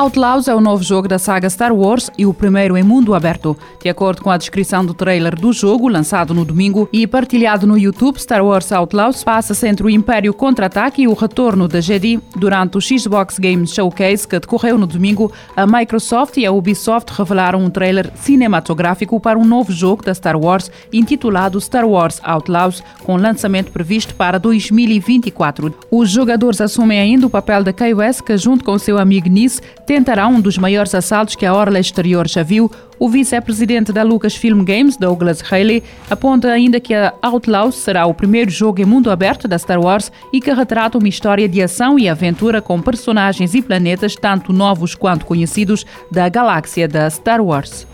Outlaws é o novo jogo da saga Star Wars e o primeiro em mundo aberto. De acordo com a descrição do trailer do jogo, lançado no domingo e partilhado no YouTube, Star Wars Outlaws passa-se entre o Império Contra-Ataque e o retorno da Jedi. Durante o Xbox Games Showcase, que decorreu no domingo, a Microsoft e a Ubisoft revelaram um trailer cinematográfico para um novo jogo da Star Wars intitulado Star Wars Outlaws, com lançamento previsto para 2024. Os jogadores assumem ainda o papel da Kay que junto com seu amigo Nice tentará um dos maiores assaltos que a Orla Exterior já viu. O vice-presidente da Lucasfilm Games, Douglas Haley, aponta ainda que a Outlaws será o primeiro jogo em mundo aberto da Star Wars e que retrata uma história de ação e aventura com personagens e planetas tanto novos quanto conhecidos da galáxia da Star Wars.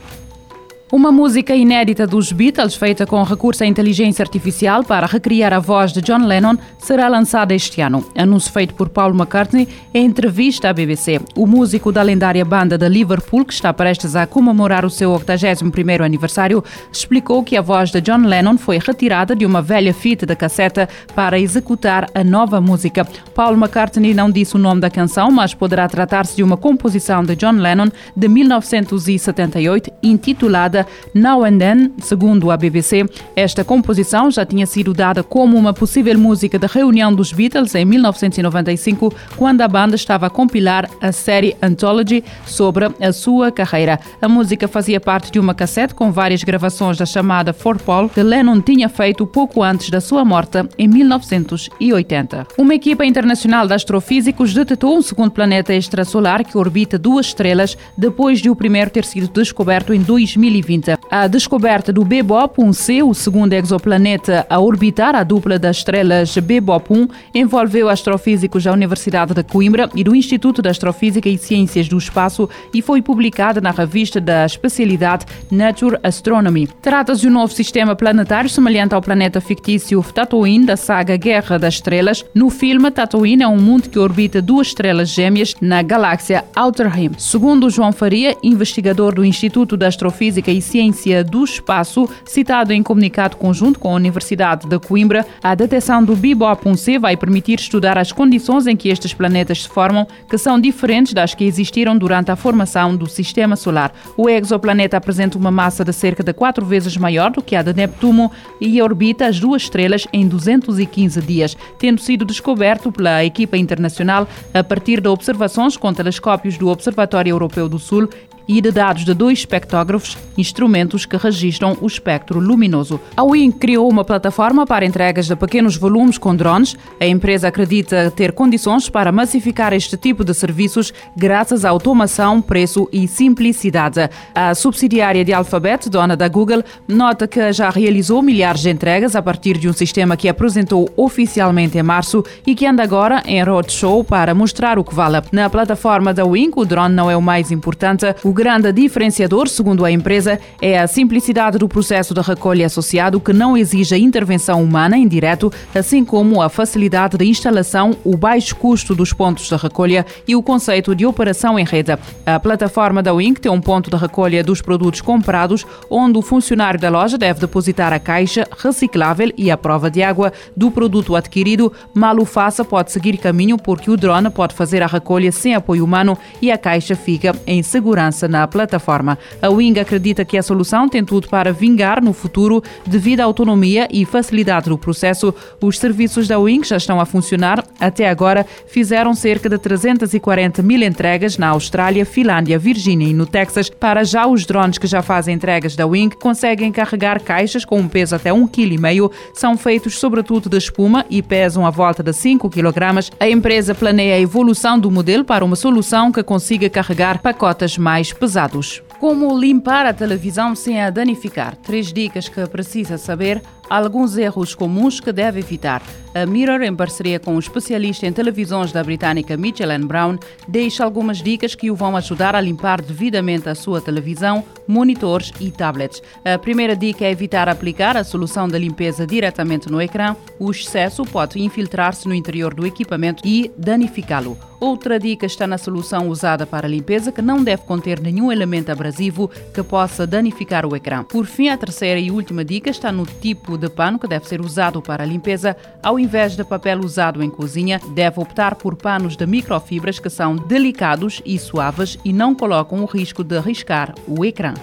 Uma música inédita dos Beatles, feita com recurso à inteligência artificial para recriar a voz de John Lennon, será lançada este ano. Anúncio feito por Paul McCartney em entrevista à BBC. O músico da lendária banda de Liverpool, que está prestes a comemorar o seu 81º aniversário, explicou que a voz de John Lennon foi retirada de uma velha fita de casseta para executar a nova música. Paul McCartney não disse o nome da canção, mas poderá tratar-se de uma composição de John Lennon de 1978, intitulada chamada Now and Then, segundo a BBC. Esta composição já tinha sido dada como uma possível música da reunião dos Beatles em 1995, quando a banda estava a compilar a série Anthology sobre a sua carreira. A música fazia parte de uma cassete com várias gravações da chamada For Paul, que Lennon tinha feito pouco antes da sua morte, em 1980. Uma equipa internacional de astrofísicos detectou um segundo planeta extrasolar que orbita duas estrelas depois de o primeiro ter sido descoberto em 2020. 2020. A descoberta do Bebop 1C, o segundo exoplaneta a orbitar a dupla das estrelas Bebop 1, envolveu astrofísicos da Universidade de Coimbra e do Instituto de Astrofísica e Ciências do Espaço e foi publicada na revista da especialidade Nature Astronomy. Trata-se de um novo sistema planetário semelhante ao planeta fictício Tatooine da saga Guerra das Estrelas. No filme, Tatooine é um mundo que orbita duas estrelas gêmeas na galáxia Outer Rim. Segundo João Faria, investigador do Instituto de Astrofísica e Ciência do Espaço, citado em comunicado conjunto com a Universidade de Coimbra, a detecção do Bebop 1C vai permitir estudar as condições em que estes planetas se formam, que são diferentes das que existiram durante a formação do Sistema Solar. O exoplaneta apresenta uma massa de cerca de quatro vezes maior do que a de Neptuno e orbita as duas estrelas em 215 dias, tendo sido descoberto pela equipa internacional a partir de observações com telescópios do Observatório Europeu do Sul e de dados de dois espectógrafos, instrumentos que registram o espectro luminoso. A Wing criou uma plataforma para entregas de pequenos volumes com drones. A empresa acredita ter condições para massificar este tipo de serviços graças à automação, preço e simplicidade. A subsidiária de Alphabet, dona da Google, nota que já realizou milhares de entregas a partir de um sistema que apresentou oficialmente em março e que anda agora em roadshow para mostrar o que vale. Na plataforma da Wing, o drone não é o mais importante. O grande diferenciador, segundo a empresa, é a simplicidade do processo de recolha associado que não exige a intervenção humana em direto, assim como a facilidade de instalação, o baixo custo dos pontos de recolha e o conceito de operação em rede. A plataforma da Wink tem um ponto de recolha dos produtos comprados, onde o funcionário da loja deve depositar a caixa reciclável e a prova de água do produto adquirido. Mal o faça, pode seguir caminho porque o drone pode fazer a recolha sem apoio humano e a caixa fica em segurança na plataforma. A Wing acredita que a solução tem tudo para vingar no futuro devido à autonomia e facilidade do processo. Os serviços da Wing já estão a funcionar. Até agora fizeram cerca de 340 mil entregas na Austrália, Finlândia, Virgínia e no Texas. Para já os drones que já fazem entregas da Wing conseguem carregar caixas com um peso até 1,5 kg. São feitos sobretudo de espuma e pesam a volta de 5 kg. A empresa planeia a evolução do modelo para uma solução que consiga carregar pacotes mais pesados. Como limpar a televisão sem a danificar? Três dicas que precisa saber alguns erros comuns que deve evitar. A Mirror, em parceria com o especialista em televisões da britânica Mitchell Brown, deixa algumas dicas que o vão ajudar a limpar devidamente a sua televisão, monitores e tablets. A primeira dica é evitar aplicar a solução de limpeza diretamente no ecrã. O excesso pode infiltrar-se no interior do equipamento e danificá-lo. Outra dica está na solução usada para a limpeza, que não deve conter nenhum elemento abrasivo que possa danificar o ecrã. Por fim, a terceira e última dica está no tipo de pano que deve ser usado para a limpeza, ao invés de papel usado em cozinha, deve optar por panos de microfibras que são delicados e suaves e não colocam o risco de riscar o ecrã.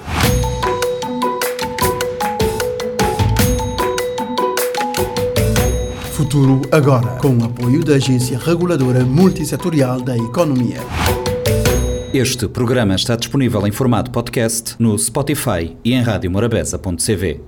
Futuro agora, com o apoio da Agência Reguladora Multissetorial da Economia. Este programa está disponível em formato podcast no Spotify e em radiomorabeza.cv.